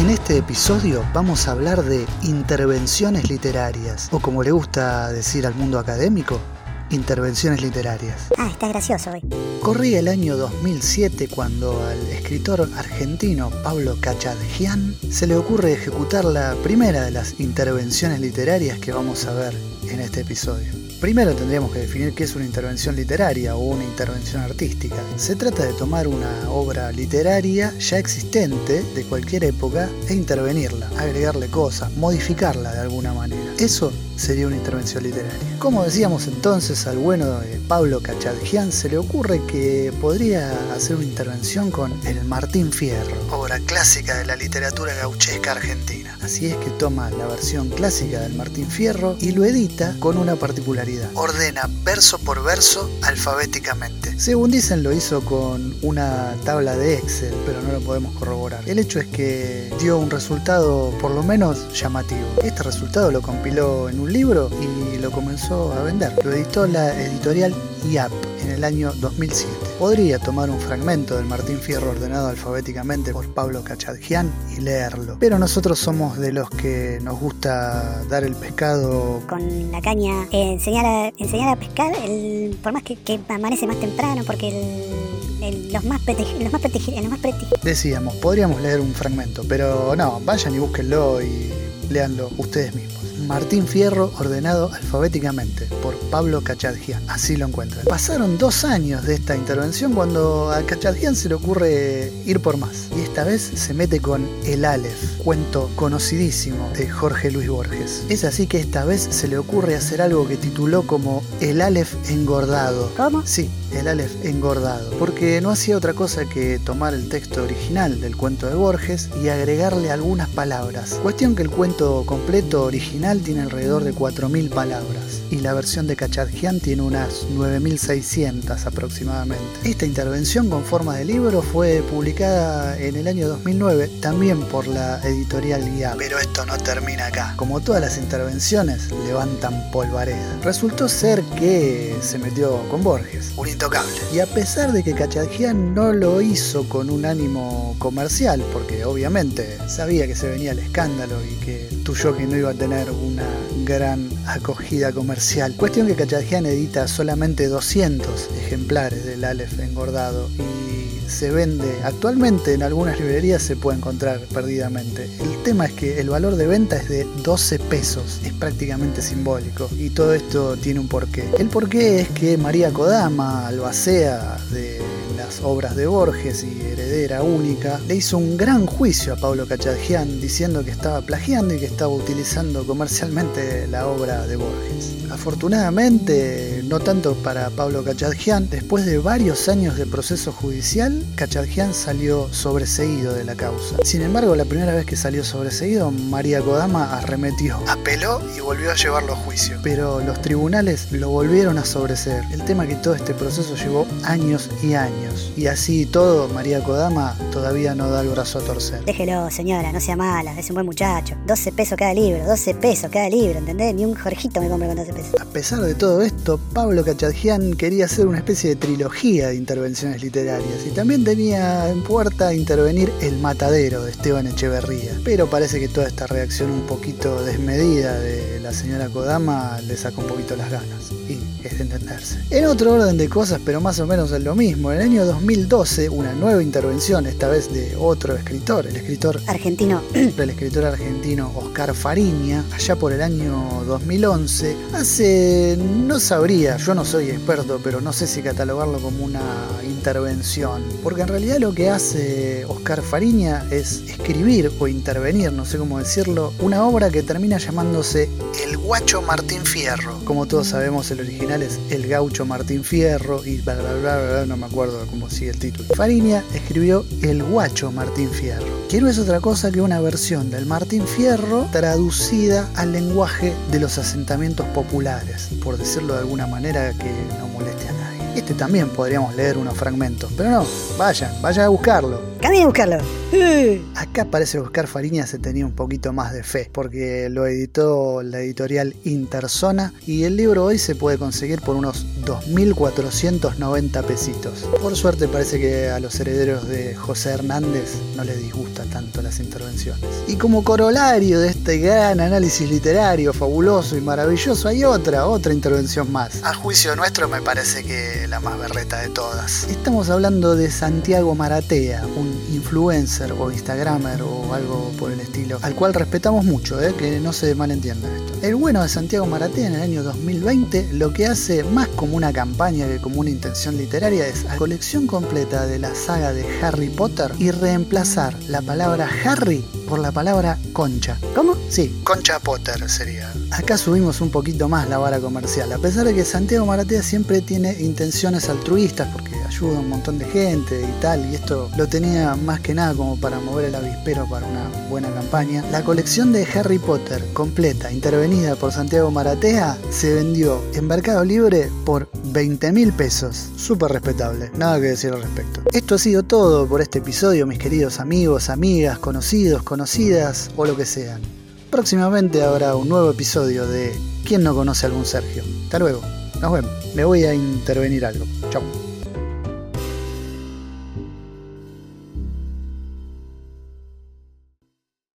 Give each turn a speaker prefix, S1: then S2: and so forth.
S1: En este episodio vamos a hablar de intervenciones literarias, o como le gusta decir al mundo académico, intervenciones literarias.
S2: Ah, está gracioso hoy.
S1: Corría el año 2007 cuando al escritor argentino Pablo Cachadjian se le ocurre ejecutar la primera de las intervenciones literarias que vamos a ver en este episodio. Primero tendríamos que definir qué es una intervención literaria o una intervención artística. Se trata de tomar una obra literaria ya existente de cualquier época e intervenirla, agregarle cosas, modificarla de alguna manera. Eso sería una intervención literaria. Como decíamos entonces, al bueno de Pablo Cachadjian se le ocurre que podría hacer una intervención con El Martín Fierro, obra clásica de la literatura gauchesca argentina. Así es que toma la versión clásica del Martín Fierro y lo edita con una particularidad. Ordena verso por verso alfabéticamente. Según dicen lo hizo con una tabla de Excel, pero no lo podemos corroborar. El hecho es que dio un resultado por lo menos llamativo. Este resultado lo compiló en un libro y lo comenzó a vender. Lo editó la editorial IAP en el año 2007. Podría tomar un fragmento del Martín Fierro ordenado alfabéticamente por Pablo Cachadjian y leerlo, pero nosotros somos de los que nos gusta dar el pescado
S2: con la caña, eh, enseñar, a, enseñar a pescar, el, por más que, que, amanece más temprano, porque el, el, los más los más, los más
S1: Decíamos, podríamos leer un fragmento, pero no, vayan y búsquenlo y leanlo ustedes mismos. Martín Fierro ordenado alfabéticamente por Pablo Cachadjian. Así lo encuentran. Pasaron dos años de esta intervención cuando a Cachadjian se le ocurre ir por más. Y esta vez se mete con El Aleph, cuento conocidísimo de Jorge Luis Borges. Es así que esta vez se le ocurre hacer algo que tituló como El Aleph engordado.
S2: ¿Cómo?
S1: Sí, el Aleph engordado, porque no hacía otra cosa que tomar el texto original del cuento de Borges y agregarle algunas palabras. Cuestión que el cuento completo original tiene alrededor de 4.000 palabras y la versión de Cachadjian tiene unas 9.600 aproximadamente. Esta intervención con forma de libro fue publicada en el año 2009 también por la editorial Guía. Pero esto no termina acá. Como todas las intervenciones, levantan polvareda. Resultó ser que se metió con Borges, un intocable. Y a pesar de que Cachadjian no lo hizo con un ánimo comercial, porque obviamente sabía que se venía el escándalo y que tuyo que no iba a tener una gran acogida comercial. Cuestión que Cachadjian edita solamente 200 ejemplares del Aleph engordado y se vende actualmente en algunas librerías se puede encontrar perdidamente. El tema es que el valor de venta es de 12 pesos, es prácticamente simbólico y todo esto tiene un porqué. El porqué es que María Kodama, albacea de obras de Borges y heredera única, le hizo un gran juicio a Pablo Cachadjian diciendo que estaba plagiando y que estaba utilizando comercialmente la obra de Borges. Afortunadamente, no tanto para Pablo Cachadjian, después de varios años de proceso judicial, Cachadjian salió sobreseído de la causa. Sin embargo, la primera vez que salió sobreseído, María Kodama arremetió, apeló y volvió a llevarlo a juicio. Pero los tribunales lo volvieron a sobreseer. El tema es que todo este proceso llevó años y años. Y así todo, María Kodama todavía no da el brazo a torcer.
S2: Déjelo, señora, no sea mala, es un buen muchacho. 12 pesos cada libro, 12 pesos cada libro, ¿entendés? Ni un Jorgito me compra con 12 pesos.
S1: A pesar de todo esto, Pablo Cachadjian quería hacer una especie de trilogía de intervenciones literarias y también tenía en puerta intervenir El Matadero de Esteban Echeverría. Pero parece que toda esta reacción un poquito desmedida de la señora Kodama le sacó un poquito las ganas. Y es de entenderse. En otro orden de cosas, pero más o menos es lo mismo, en el año 2012, una nueva intervención, esta vez de otro escritor, el escritor
S2: argentino,
S1: el escritor argentino Oscar Fariña, allá por el año 2011, hace, no sabría, yo no soy experto, pero no sé si catalogarlo como una intervención, porque en realidad lo que hace Oscar Fariña es escribir o intervenir, no sé cómo decirlo, una obra que termina llamándose El Guacho Martín Fierro. Como todos sabemos, el original es El Gaucho Martín Fierro y bla bla bla, bla no me acuerdo cómo sigue el título. Fariña escribió El Guacho Martín Fierro, que no es otra cosa que una versión del Martín Fierro traducida al lenguaje de los asentamientos populares, por decirlo de alguna manera que no moleste a nadie. Este también podríamos leer unos fragmentos, pero no, vayan, vayan a buscarlo.
S2: Camina a buscarlo.
S1: Acá parece buscar Fariña se tenía un poquito más de fe, porque lo editó la editorial Interzona y el libro hoy se puede conseguir por unos 2.490 pesitos. Por suerte parece que a los herederos de José Hernández no les disgusta tanto las intervenciones. Y como corolario de este gran análisis literario fabuloso y maravilloso hay otra, otra intervención más. A juicio nuestro me parece que la más berreta de todas. Estamos hablando de Santiago Maratea, un influencer o instagramer o algo por el estilo, al cual respetamos mucho, ¿eh? que no se malentienda esto. El bueno de Santiago Maratea en el año 2020 lo que hace más como una campaña que como una intención literaria es la colección completa de la saga de Harry Potter y reemplazar la palabra Harry por la palabra concha.
S2: ¿Cómo?
S1: Sí, concha Potter sería. Acá subimos un poquito más la vara comercial, a pesar de que Santiago Maratea siempre tiene intenciones altruistas porque ayuda a un montón de gente y tal, y esto lo tenía más que nada como para mover el avispero para una buena campaña. La colección de Harry Potter completa, intervenida por Santiago Maratea, se vendió en Mercado Libre por 20 mil pesos. Súper respetable, nada que decir al respecto. Esto ha sido todo por este episodio, mis queridos amigos, amigas, conocidos, conocidas o lo que sean. Próximamente habrá un nuevo episodio de ¿Quién no conoce a algún Sergio? Hasta luego, nos vemos. Me voy a intervenir algo. Chao.